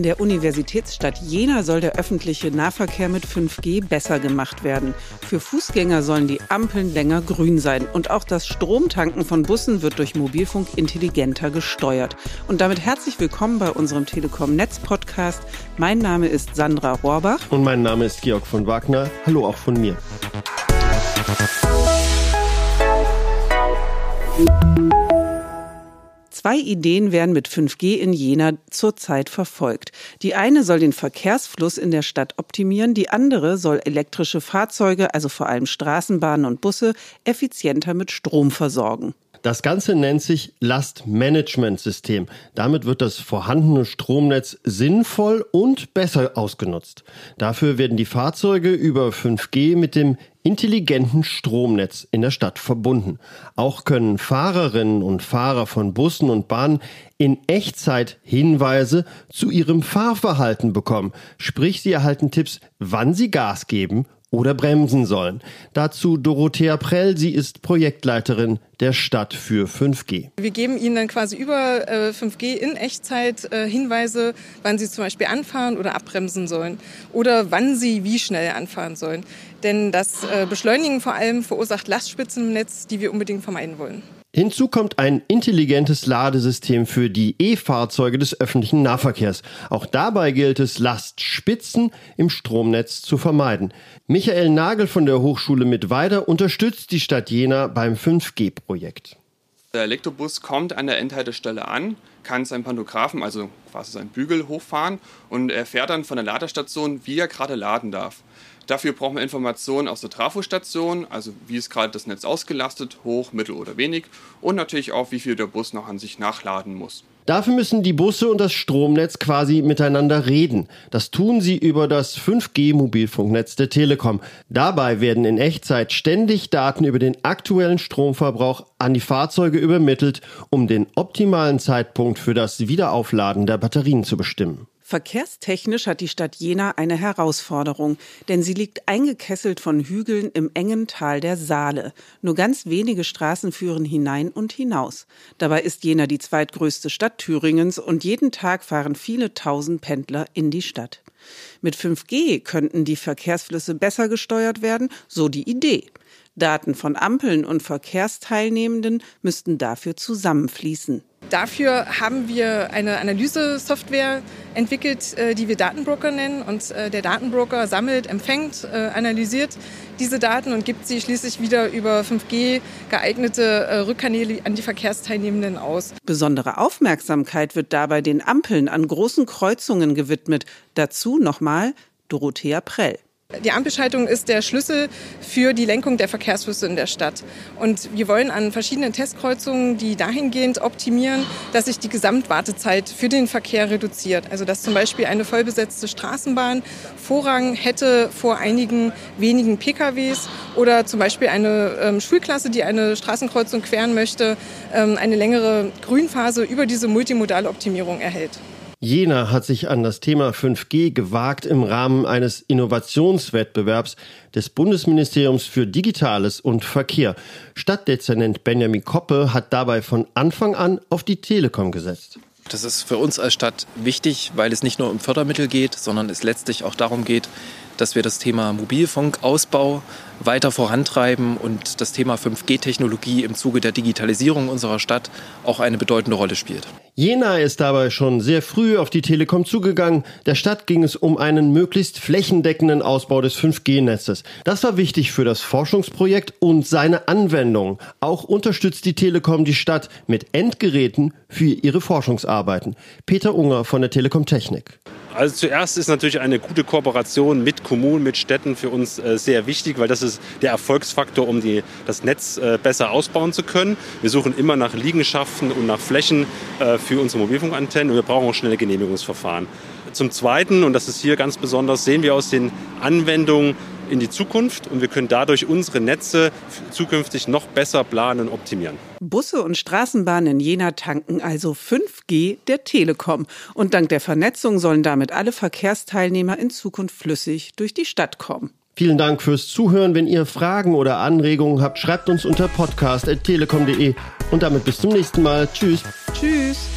In der Universitätsstadt Jena soll der öffentliche Nahverkehr mit 5G besser gemacht werden. Für Fußgänger sollen die Ampeln länger grün sein und auch das Stromtanken von Bussen wird durch Mobilfunk intelligenter gesteuert. Und damit herzlich willkommen bei unserem Telekom Netz Podcast. Mein Name ist Sandra Rohrbach und mein Name ist Georg von Wagner. Hallo auch von mir. Zwei Ideen werden mit 5G in Jena zurzeit verfolgt. Die eine soll den Verkehrsfluss in der Stadt optimieren, die andere soll elektrische Fahrzeuge, also vor allem Straßenbahnen und Busse, effizienter mit Strom versorgen. Das Ganze nennt sich Lastmanagementsystem. Damit wird das vorhandene Stromnetz sinnvoll und besser ausgenutzt. Dafür werden die Fahrzeuge über 5G mit dem intelligenten Stromnetz in der Stadt verbunden. Auch können Fahrerinnen und Fahrer von Bussen und Bahnen in Echtzeit Hinweise zu ihrem Fahrverhalten bekommen. Sprich, sie erhalten Tipps, wann sie Gas geben oder bremsen sollen. Dazu Dorothea Prell, sie ist Projektleiterin der Stadt für 5G. Wir geben Ihnen dann quasi über äh, 5G in Echtzeit äh, Hinweise, wann Sie zum Beispiel anfahren oder abbremsen sollen oder wann Sie wie schnell anfahren sollen. Denn das äh, Beschleunigen vor allem verursacht Lastspitzen im Netz, die wir unbedingt vermeiden wollen. Hinzu kommt ein intelligentes Ladesystem für die E-Fahrzeuge des öffentlichen Nahverkehrs. Auch dabei gilt es, Lastspitzen im Stromnetz zu vermeiden. Michael Nagel von der Hochschule Mittweida unterstützt die Stadt Jena beim 5G-Projekt. Der Elektrobus kommt an der Endhaltestelle an, kann seinen Pantographen, also quasi seinen Bügel, hochfahren und er fährt dann von der Ladestation, wie er gerade laden darf. Dafür brauchen wir Informationen aus der Trafostation, also wie ist gerade das Netz ausgelastet, hoch, mittel oder wenig und natürlich auch, wie viel der Bus noch an sich nachladen muss. Dafür müssen die Busse und das Stromnetz quasi miteinander reden. Das tun sie über das 5G-Mobilfunknetz der Telekom. Dabei werden in Echtzeit ständig Daten über den aktuellen Stromverbrauch an die Fahrzeuge übermittelt, um den optimalen Zeitpunkt für das Wiederaufladen der Batterien zu bestimmen. Verkehrstechnisch hat die Stadt Jena eine Herausforderung, denn sie liegt eingekesselt von Hügeln im engen Tal der Saale. Nur ganz wenige Straßen führen hinein und hinaus. Dabei ist Jena die zweitgrößte Stadt Thüringens und jeden Tag fahren viele tausend Pendler in die Stadt. Mit 5G könnten die Verkehrsflüsse besser gesteuert werden, so die Idee. Daten von Ampeln und Verkehrsteilnehmenden müssten dafür zusammenfließen. Dafür haben wir eine Analyse-Software entwickelt, äh, die wir Datenbroker nennen. Und äh, der Datenbroker sammelt, empfängt, äh, analysiert diese Daten und gibt sie schließlich wieder über 5G geeignete Rückkanäle an die Verkehrsteilnehmenden aus. Besondere Aufmerksamkeit wird dabei den Ampeln an großen Kreuzungen gewidmet. Dazu nochmal Dorothea Prell. Die Ampelschaltung ist der Schlüssel für die Lenkung der Verkehrsflüsse in der Stadt. Und wir wollen an verschiedenen Testkreuzungen die dahingehend optimieren, dass sich die Gesamtwartezeit für den Verkehr reduziert. Also dass zum Beispiel eine vollbesetzte Straßenbahn Vorrang hätte vor einigen wenigen PKWs oder zum Beispiel eine ähm, Schulklasse, die eine Straßenkreuzung queren möchte, ähm, eine längere Grünphase über diese multimodale Optimierung erhält. Jena hat sich an das Thema 5G gewagt im Rahmen eines Innovationswettbewerbs des Bundesministeriums für Digitales und Verkehr. Stadtdezernent Benjamin Koppe hat dabei von Anfang an auf die Telekom gesetzt. Das ist für uns als Stadt wichtig, weil es nicht nur um Fördermittel geht, sondern es letztlich auch darum geht, dass wir das Thema Mobilfunkausbau weiter vorantreiben und das Thema 5G-Technologie im Zuge der Digitalisierung unserer Stadt auch eine bedeutende Rolle spielt. Jena ist dabei schon sehr früh auf die Telekom zugegangen. Der Stadt ging es um einen möglichst flächendeckenden Ausbau des 5G-Netzes. Das war wichtig für das Forschungsprojekt und seine Anwendung. Auch unterstützt die Telekom die Stadt mit Endgeräten für ihre Forschungsarbeiten. Peter Unger von der Telekom Technik. Also zuerst ist natürlich eine gute Kooperation mit Kommunen, mit Städten für uns äh, sehr wichtig, weil das ist der Erfolgsfaktor, um die, das Netz äh, besser ausbauen zu können. Wir suchen immer nach Liegenschaften und nach Flächen äh, für unsere Mobilfunkantennen und wir brauchen auch schnelle Genehmigungsverfahren. Zum Zweiten, und das ist hier ganz besonders, sehen wir aus den Anwendungen in die Zukunft und wir können dadurch unsere Netze zukünftig noch besser planen und optimieren. Busse und Straßenbahnen in Jena tanken also 5G der Telekom. Und dank der Vernetzung sollen damit alle Verkehrsteilnehmer in Zukunft flüssig durch die Stadt kommen. Vielen Dank fürs Zuhören. Wenn ihr Fragen oder Anregungen habt, schreibt uns unter podcast.telekom.de. Und damit bis zum nächsten Mal. Tschüss. Tschüss.